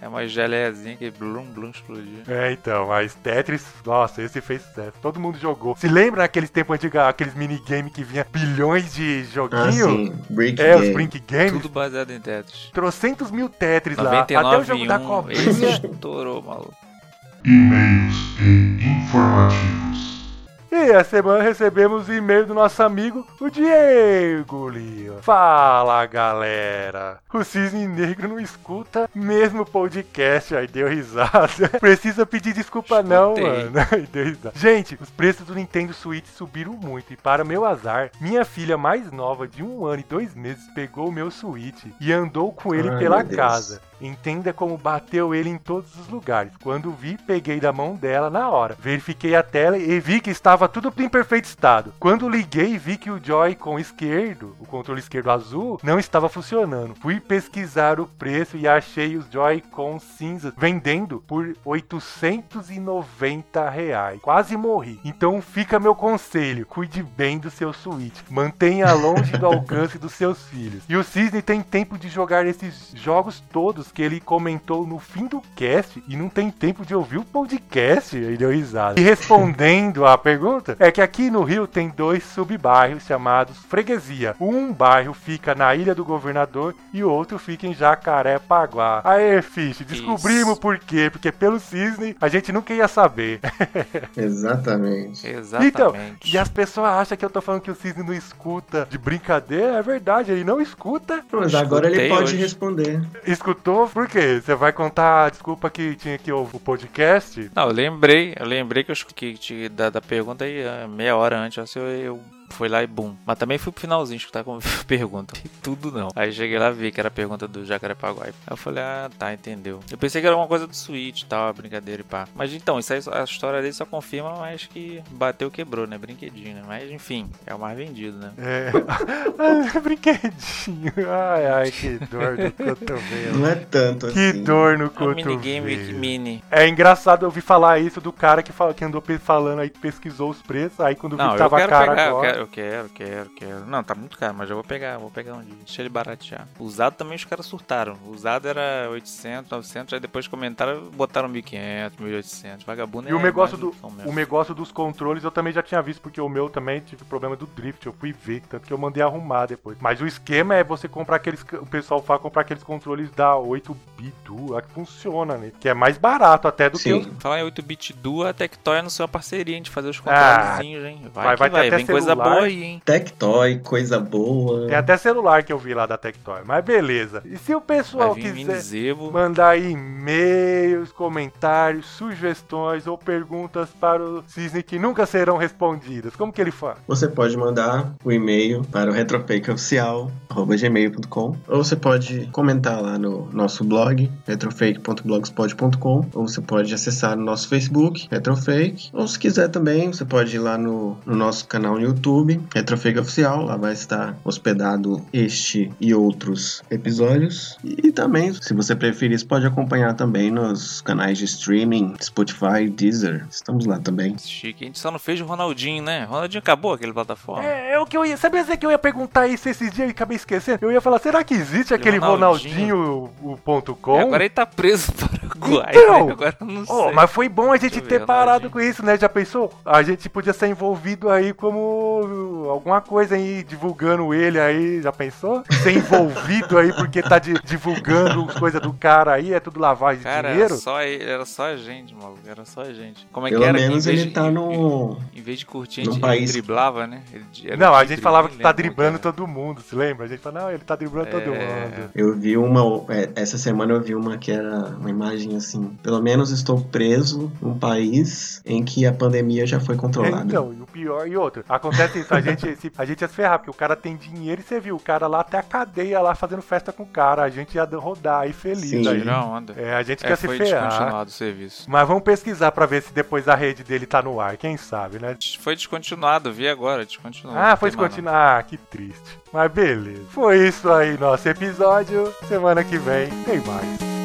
é uma geleiazinha que blum blum explodia.
É, então, mas Tetris, nossa, esse fez sucesso. Todo mundo jogou. Se lembra naqueles tempos antigos, aqueles minigame que vinha bilhões de
Ah,
joguinho?
sim. Brick
é, os
Game.
Brink Games.
Tudo baseado em Tetris.
Trocentos mil Tetris lá. Até
99
o jogo da
um,
cobrinha.
esse estourou, maluco.
E-mails e informativos.
E a semana recebemos o e-mail do nosso amigo, o Diego Lima. Fala, galera. O Cisne Negro não escuta mesmo o podcast. Aí deu risada. (laughs) Precisa pedir desculpa não,
Escutei.
mano. (laughs) Aí deu risada. Gente, os preços do Nintendo Switch subiram muito. E para meu azar, minha filha mais nova, de um ano e dois meses, pegou o meu Switch e andou com ele
Ai,
pela casa. Entenda como bateu ele em todos os lugares. Quando vi, peguei da mão dela na hora. Verifiquei a tela e vi que estava tudo em perfeito estado. Quando liguei, vi que o Joy-Con esquerdo, o controle esquerdo azul, não estava funcionando. Fui pesquisar o preço e achei os Joy-Con cinzas vendendo por 890 reais. Quase morri. Então fica meu conselho: cuide bem do seu Switch. Mantenha longe do (laughs) alcance dos seus filhos. E o Cisne tem tempo de jogar esses jogos todos que ele comentou no fim do cast e não tem tempo de ouvir o podcast. Ele deu risada. E respondendo à pergunta, é que aqui no Rio tem dois subbairros chamados Freguesia. Um bairro fica na Ilha do Governador e o outro fica em Jacarepaguá. Aê, Fish, descobrimos
Isso.
por quê. Porque pelo Cisne a gente nunca ia saber. (laughs)
Exatamente.
Exatamente.
Então, e as pessoas acham que eu tô falando que o Cisne não escuta de brincadeira. É verdade, ele não escuta.
Mas agora ele pode
hoje.
responder.
Escutou? Por quê? Você vai contar a desculpa que tinha que ouvir o podcast?
Não, eu lembrei, eu lembrei que eu escu- que te- da, da pergunta aí ah, meia hora antes, assim, eu, eu Foi lá e bum. Mas também fui pro finalzinho escutar como (laughs) pergunta. E tudo não. Aí cheguei lá e vi que era a pergunta do Jacarepaguá. Aí eu falei, ah, tá, entendeu. Eu pensei que era uma coisa do Switch e tal, brincadeira e pá. Mas então, isso aí, a história dele só confirma, mas que bateu, quebrou, né? Brinquedinho, né? Mas enfim, é o mais vendido, né?
É. (laughs) Brinquedinho. Ai, ai, que dor no cotovelo.
Não é tanto
Que
assim.
dor no
É um
cotovelo.
minigame mini.
É engraçado eu ouvir falar isso do cara que, fala, que andou falando aí, que pesquisou os preços, aí quando viu
Não,
que
eu
tava
pegar, eu
agora.
Eu quero, quero, quero. Não, tá muito caro, mas eu vou pegar, vou pegar um dia. Deixa ele baratear. Usado também os caras surtaram. Usado era 800, 900, aí depois comentaram, botaram 1500, 1800. Vagabundo
E o
é
negócio,
mais
do, o negócio dos controles eu também já tinha visto, porque o meu também tive problema do drift, eu fui ver, tanto que eu mandei arrumar depois. Mas o esquema é você comprar aqueles. O pessoal fala comprar aqueles controles da 8-bit Duo, que funciona, né? Que é mais barato até do
Sim.
que.
Falar em 8-bit Duo, a Tectoy anunciou a parceria de fazer os
Ah,
controlezinhos, hein? Vai,
vai-
que
vai ter
vai,
até
vem coisa
celular.
boa aí, hein?
Tectoy, coisa boa.
Tem até celular que eu vi lá da Tectoy, mas beleza. E se o pessoal quiser. Mandar aí e-mails, comentários, sugestões ou perguntas para o Cisne que nunca serão respondidas. Como que ele faz?
Você pode mandar o e-mail para o retrofakeoficial.gmail.com ou você pode comentar lá no nosso blog, retrofake.blogspot.com ou você pode acessar no nosso Facebook, Retrofake, ou se quiser também, você pode ir lá no, no nosso canal no YouTube, Retrofake Oficial, lá vai estar hospedado este e outros episódios. E também, se você preferir, você pode acompanhar também nos canais de streaming, Spotify, Deezer, estamos lá também.
Chique. A gente só não fez o Ronaldinho, né? Ronaldinho acabou aquele plataforma.
É, é o que eu ia. Sabia dizer que eu ia perguntar isso esses dias e acabei esquecendo? Eu ia falar, será que existe aquele
Ronaldinho.
Ronaldinho, o, o ponto com?
E agora ele tá preso no Paraguai.
Então,
né? Agora não
Oh,
sei.
mas foi bom a gente ter parado
Ronaldinho.
com isso, né? Já pensou? A gente podia ser envolvido aí como alguma coisa aí, divulgando ele aí, já pensou? Ser envolvido aí porque tá di- divulgando as coisas do cara aí, é tudo lavagem de
Cara,
dinheiro?
era só, era só a gente, maluco. Era só a gente. Como é
Pelo
que era?
menos
que em
ele
de-
tá
em-
no.
Em vez de curtir, a
no
gente
país.
ele driblava, né? Ele-
Não, a
de
gente falava que tá driblando todo mundo, se lembra? A gente fala, não, ele tá driblando todo
É.
mundo.
Eu vi uma. é, Essa semana eu vi uma que era uma imagem assim. Pelo menos estou preso num país em que a pandemia já foi controlada.
Então, e o pior, e outro, acontece isso, a gente, se- a gente ia se ferrar, porque o cara tem dinheiro e você viu, o cara lá até a cadeia lá fazendo festa com o cara, a gente ia rodar aí feliz
Sim.
aí.
Onda.
É, a gente
É,
quer se
foi
ferrar.
descontinuado o serviço.
Mas vamos pesquisar pra ver se depois a rede dele tá no ar, quem sabe, né?
Foi descontinuado, vi agora, descontinuado.
Ah, foi descontinuar. Ah, que triste. Mas beleza. Foi isso aí, nosso episódio. Semana que vem tem mais.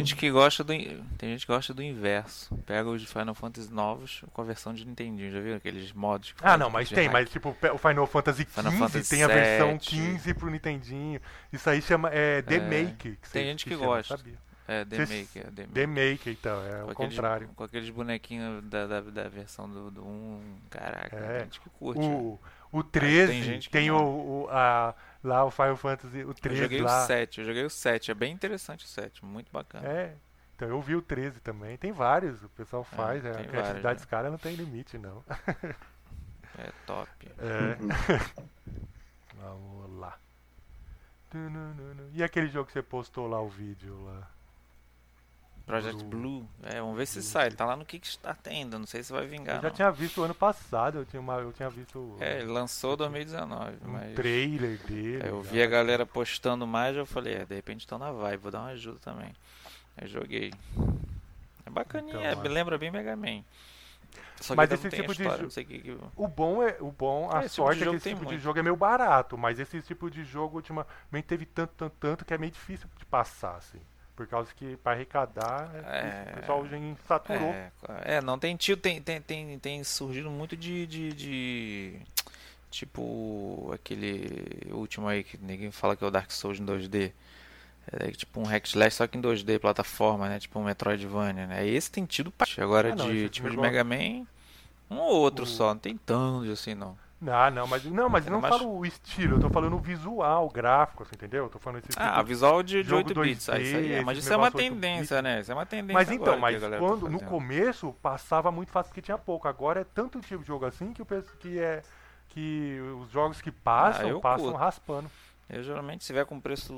Gente que gosta do tem gente que gosta do inverso. Pega os de Final Fantasy novos com a versão de Nintendinho, já viu aqueles mods? que
Ah, não, mas tem,
hack?
mas tipo, o Final Fantasy XV
Final Fantasy
tem a versão
7.
15 pro Nintendinho. Isso aí chama é, The
É,
Make. que
tem gente que
chama,
gosta.
Sabia?
É, The
Cês-
Make, é The Make.
The Make, então, é
com
o
aqueles,
contrário.
com aqueles bonequinhos da, da, da versão do, do 1, caraca,
É.
tem gente que curte. né?
O, o 13
tem
tem,
que
o, o- a, lá o Final Fantasy, o
Eu
13
joguei
lá.
o 7, eu joguei o 7, é bem interessante o 7, muito bacana.
É. Então eu vi o 13 também. Tem vários, o pessoal
É,
faz. é, a criatividade
vários,
dos caras não tem limite, não.
É top. (laughs)
É. Vamos lá. E aquele jogo que você postou lá o vídeo lá?
Project Blue, é, vamos ver se sai, ele tá lá no Kickstarter ainda, não sei se vai vingar
eu já
não.
tinha visto ano passado, eu tinha, uma, eu tinha visto
É, ele lançou 2019,
um
mas
trailer dele.
É, eu vi a galera postando mais, eu falei, é, de repente estão na vibe, vou dar uma ajuda também. Aí joguei. É bacaninha,
Então,
lembra bem Mega Man. Só que
Mas esse tipo de
história,
jo-
não sei o que.
O bom é, o bom, a
É, tipo
sorte
de
é que
jogo
esse tipo de
muito.
jogo é meio barato, mas esse tipo de jogo ultimamente teve tanto, tanto, tanto que é meio difícil de passar, assim. Por causa que para arrecadar, é,
É.
o pessoal já saturou.
É, é, não tem tido, tem, tem, tem, tem surgido muito de, de, de- Tipo aquele último aí que ninguém fala que é o Dark Souls em 2D. É tipo um hack slash só que em 2D, plataforma, né? Tipo um Metroidvania, né? Esse tem tido parte. Agora
Ah, não,
de
esse
tipo de Mega Man, um ou outro
O-
só, não tem tantos assim não.
Ah, não, mas não, mas eu não
Mas-
falo o estilo, eu tô falando o visual, o gráfico, assim, entendeu? Eu tô falando esse
Ah,
tipo
visual de, de
jogo
8 bits, ah, isso aí é, mas isso é uma
negócio 8
tendência, né? Isso é uma tendência
Mas então, mas
tá
quando no
fazendo.
começo passava muito fácil porque tinha pouco. Agora é tanto tipo de jogo assim que o pesso- que é que os jogos que passam,
Ah, eu
passam
curto.
raspando.
Eu geralmente, se tiver com preço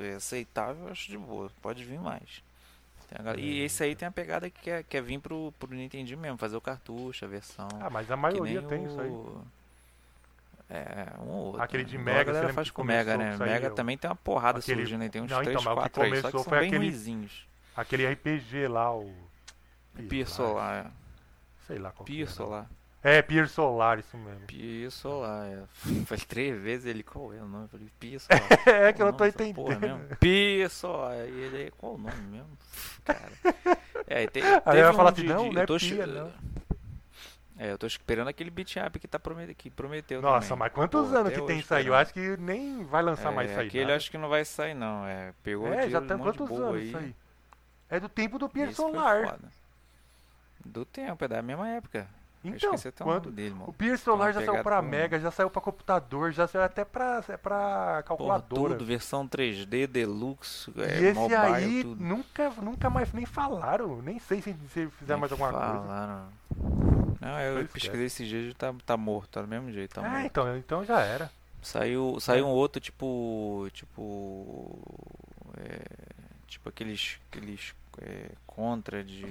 é, aceitável, eu acho de boa. Pode vir mais. E esse aí tem a pegada que quer, quer vir pro, pro Nintendo mesmo, fazer o cartucho, a versão.
Ah, mas a maioria tem
o...
isso aí.
É, um ou outro.
Aquele de
Igual
Mega,
A
você
galera faz
que
com Mega, né? Mega também tem uma porrada
aquele-
surgindo aí. Tem uns
Não,
3,
então, mas o que
4 aí, só que são bem
aquele-
ruizinhos.
Aquele RPG lá, o
Pier Solar, é.
Sei lá qual que
Pier
era.
Solar.
É, Pier Solar, isso mesmo.
Pier Solar, é. (laughs) Falei três vezes ele, qual é o nome? Eu falei, Pier (laughs) Solar.
É que eu não tô
o nome dessa porra
entendendo.
mesmo? Pier Solar. E ele, qual o nome mesmo? (laughs) Cara. É, tem,
Aí
teve
vai
um
falar
de-
assim, não,
de-
não é
eu
Pia,
che-
não.
É, eu tô esperando aquele beat up que, tá promete, que prometeu
Nossa,
também.
mas quantos
Pô,
anos que tem isso aí? Eu acho que nem vai lançar mais
É,
isso aí.
Aquele
nada.
acho que não vai sair não, é. Pegou
É, já tem
um
quantos anos
aí.
isso aí? É do tempo do
foi
Solar.
Do tempo, é da mesma época.
Então, quando
dele,
o. Pier Solar já saiu pra Mega, já saiu pra computador, já saiu até pra, pra
Porra,
calculadora.
tudo, versão 3D, Deluxe, é,
e esse
mobile,
aí
tudo.
nunca, nunca mais nem falaram. Nem sei se, se fizeram mais alguma coisa.
Falaram. Não, eu
é.
pesquisei esse dia e tá, tá morto, tá do mesmo jeito, tá
ah,
morto.
então, então já era.
Saiu, saiu um outro tipo. Tipo. é, tipo aqueles. aqueles é, contra de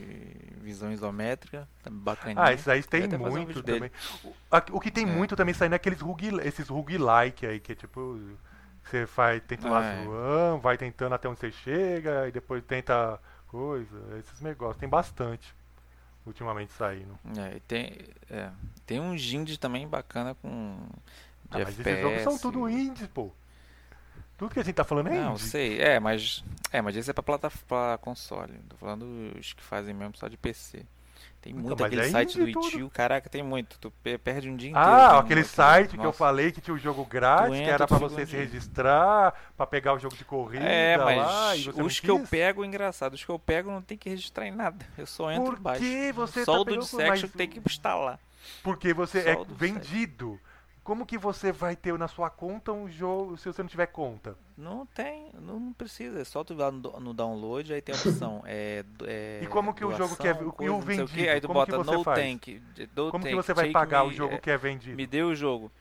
visão isométrica. Tá bacaninha.
Ah, esses aí tem
um
muito
vídeo
também. O, a- o que tem
É.
muito também saindo é aqueles rogue, esses roguelike aí, que é tipo. Você vai, tenta
Ah,
lá
é.
zoando, vai tentando até onde você chega, e depois tenta coisa. Esses negócios. Tem bastante. Ultimamente saindo.
É, e tem, é, tem um indie também bacana com.
Ah, mas esses jogos são
FPS.
tudo indies, pô. Tudo que a gente tá falando é
Não,
indie.
sei, é, mas. É, mas esse é pra, plata, pra console. Tô falando os que fazem mesmo só de PC. Tem
Então,
muito
mas
aquele
é
site do
tudo.
Itio, caraca, tem muito. Tu pe- perde um dia inteiro.
Ah, aquele
aquilo.
site que eu falei que tinha o jogo grátis, que era
fica
você
um
se registrar, pra pegar o jogo de corrida
É,
lá,
mas
não
os que eu
quis?
pego, engraçado, os que eu pego não tem que registrar em nada. Eu só entro
Por
baixo.
que você
só
tá
o do Dissection
mas-
tem que instalar.
Porque você
Só
é vendido. Como que você vai ter na sua conta um jogo se você não tiver conta?
Não tem, não, precisa. É só tu ir lá no, no download, aí tem a opção. (laughs) É, é,
E como que o jogo
doação,
que é- e o
coisa, sei
vendido?
quê, Aí tu
Como que
bota
você
no
faz?
tank.
Como que
tank,
você vai pagar
me,
o jogo
é,
que é vendido?
Me deu o jogo.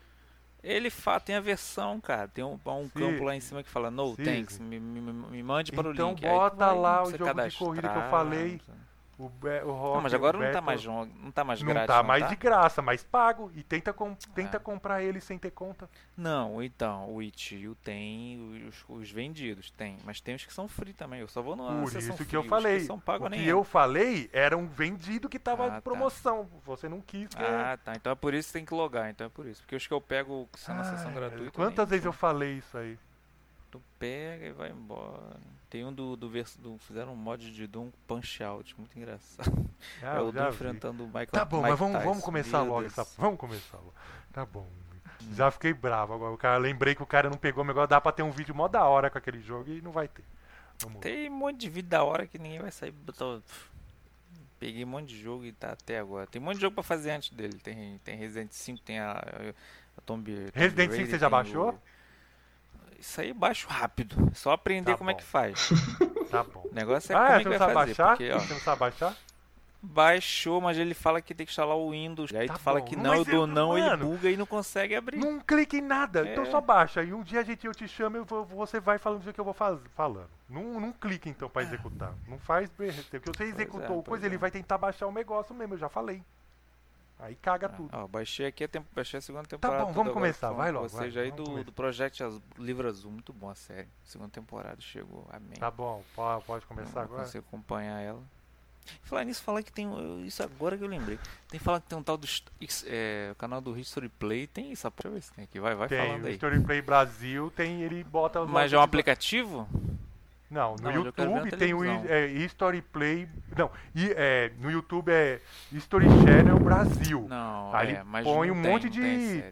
Ele fa tem a versão, cara. Tem um, um campo lá em cima que fala No
Sim.
thanks. Me, me, me mande para
Então
o link. Tu
bota lá o jogo de corrida que eu falei.
Não
O, Be- o Rock,
Não, mas
o
agora não tá mais, não tá mais
Não
grátis.
tá mais
tá?
de graça, mas pago. E tenta, com- tenta
Ah.
comprar ele sem ter conta.
Não, então, o Itio tem os, os vendidos, tem. Mas tem os que são free também. Eu só vou no
Por isso que eu falei.
são pagos
o que eu falei era um vendido que tava
Ah,
em
tá.
promoção. Você não quis. que é-
Ah, tá. Então é por isso que tem que logar. Então é por isso. Porque os que eu pego que são na sessão
Ai,
gratuita.
Quantas vezes eu falei isso aí?
tu pega e vai embora. Tem um do, do, vers- do fizeram um mod de Doom Punch Out, muito engraçado. (laughs)
Ah,
é o Doom
vi.
enfrentando o Michael
Tá bom,
Mike
mas vamos,
Tyson.
vamos começar
Meu
logo essa. Vamos começar logo. Tá bom.
Hum.
Já fiquei bravo agora. O cara, lembrei que o cara não pegou o negócio. Dá pra ter um vídeo mó da hora com aquele jogo e não vai ter. Vamos.
Tem um monte de vídeo da hora que ninguém vai sair. botou- Peguei um monte de jogo e tá até agora. Tem um monte de jogo pra fazer antes dele. Tem, tem Resident 5, tem a, a Tomb, Tomb
Resident 5
Raider,
você já baixou?
o- Isso aí eu baixo rápido. É Só aprender
Tá
como é
bom.
que faz. (laughs)
Tá bom.
O negócio é
ah,
como
é,
é que vai fazer.
baixar?
Porque, ó,
Você não sabe baixar?
baixou, mas ele fala que tem que instalar o Windows. Aí
Tá
tu fala
bom.
que
Mas
não, eu
eu-
dou não, ele
mano,
buga e não consegue abrir.
Não clique em nada,
É.
então só baixa. E um dia a gente, eu te chamo e você vai falando do jeito que eu vou faz, falando. Não, não clique então pra executar. Não faz porque você executou
é, pois
coisa, ele
é.
vai tentar baixar o negócio mesmo, eu já falei. Aí caga tudo.
Ó, baixei aqui a, tempo, baixei a segunda temporada.
bom,
tudo
vamos começar, vai logo,
Vocês
vai,
aí do,
começar.
do Project Az- Livro Azul, muito bom a série. Segunda temporada chegou, amém.
Tá bom, pode, pode começar agora?
consigo acompanhar ela. Falar nisso, falar que tem. Isso agora que eu lembrei. Tem falar que tem um tal do. É, canal do History Play. Tem isso, deixa eu ver se tem aqui. Vai, vai
Tem,
falando aí.
Story Play Brasil tem, ele bota
Mas é um aplicativo?
Não, no
Não,
YouTube tem o é, History Play. Não, e, é, no YouTube é History Channel Brasil.
Não,
Aí
é, mas
põe um
tem,
monte de-.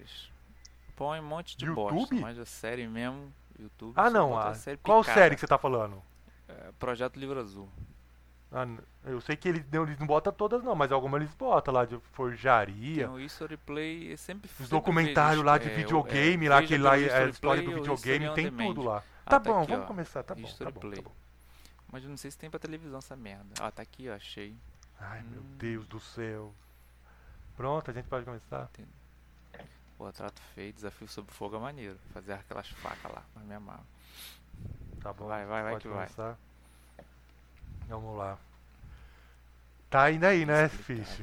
Põe um monte de bosta,
YouTube?
mas a série mesmo. YouTube.
Ah, não. ah,
série
qual série que você tá falando?
É, Projeto Livro Azul.
Ah, eu sei que eles não, eles não botam todas, não, mas algumas eles botam lá de forjaria.
Tem o History Play, é sempre
Os documentários lá de
é,
videogame,
é,
lá que lá é história do videogame, tem tudo lá.
Ah,
Tá
tá
bom,
aqui,
vamos
ó.
começar, tá bom, tá bom, tá bom.
Mas eu não sei se tem pra televisão essa merda. Ah, tá aqui, ó, achei.
Ai, meu
Hum.
Deus do céu. Pronto, a gente pode começar?
Pô, trato feio, desafio sob fogo é maneiro. Fazer aquelas facas lá, mas me amarro.
Tá bom,
Vai, vai, vai
pode
que vai.
começar. Vamos lá. Tá ainda aí, né, Fish?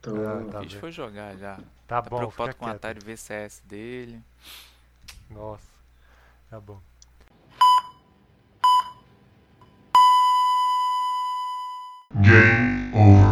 Tô...
Então, ah, tá
o
Fish
foi jogar já.
Tá,
tá
bom,
preocupado com o Atari VCS dele.
Nossa, tá bom. Game over.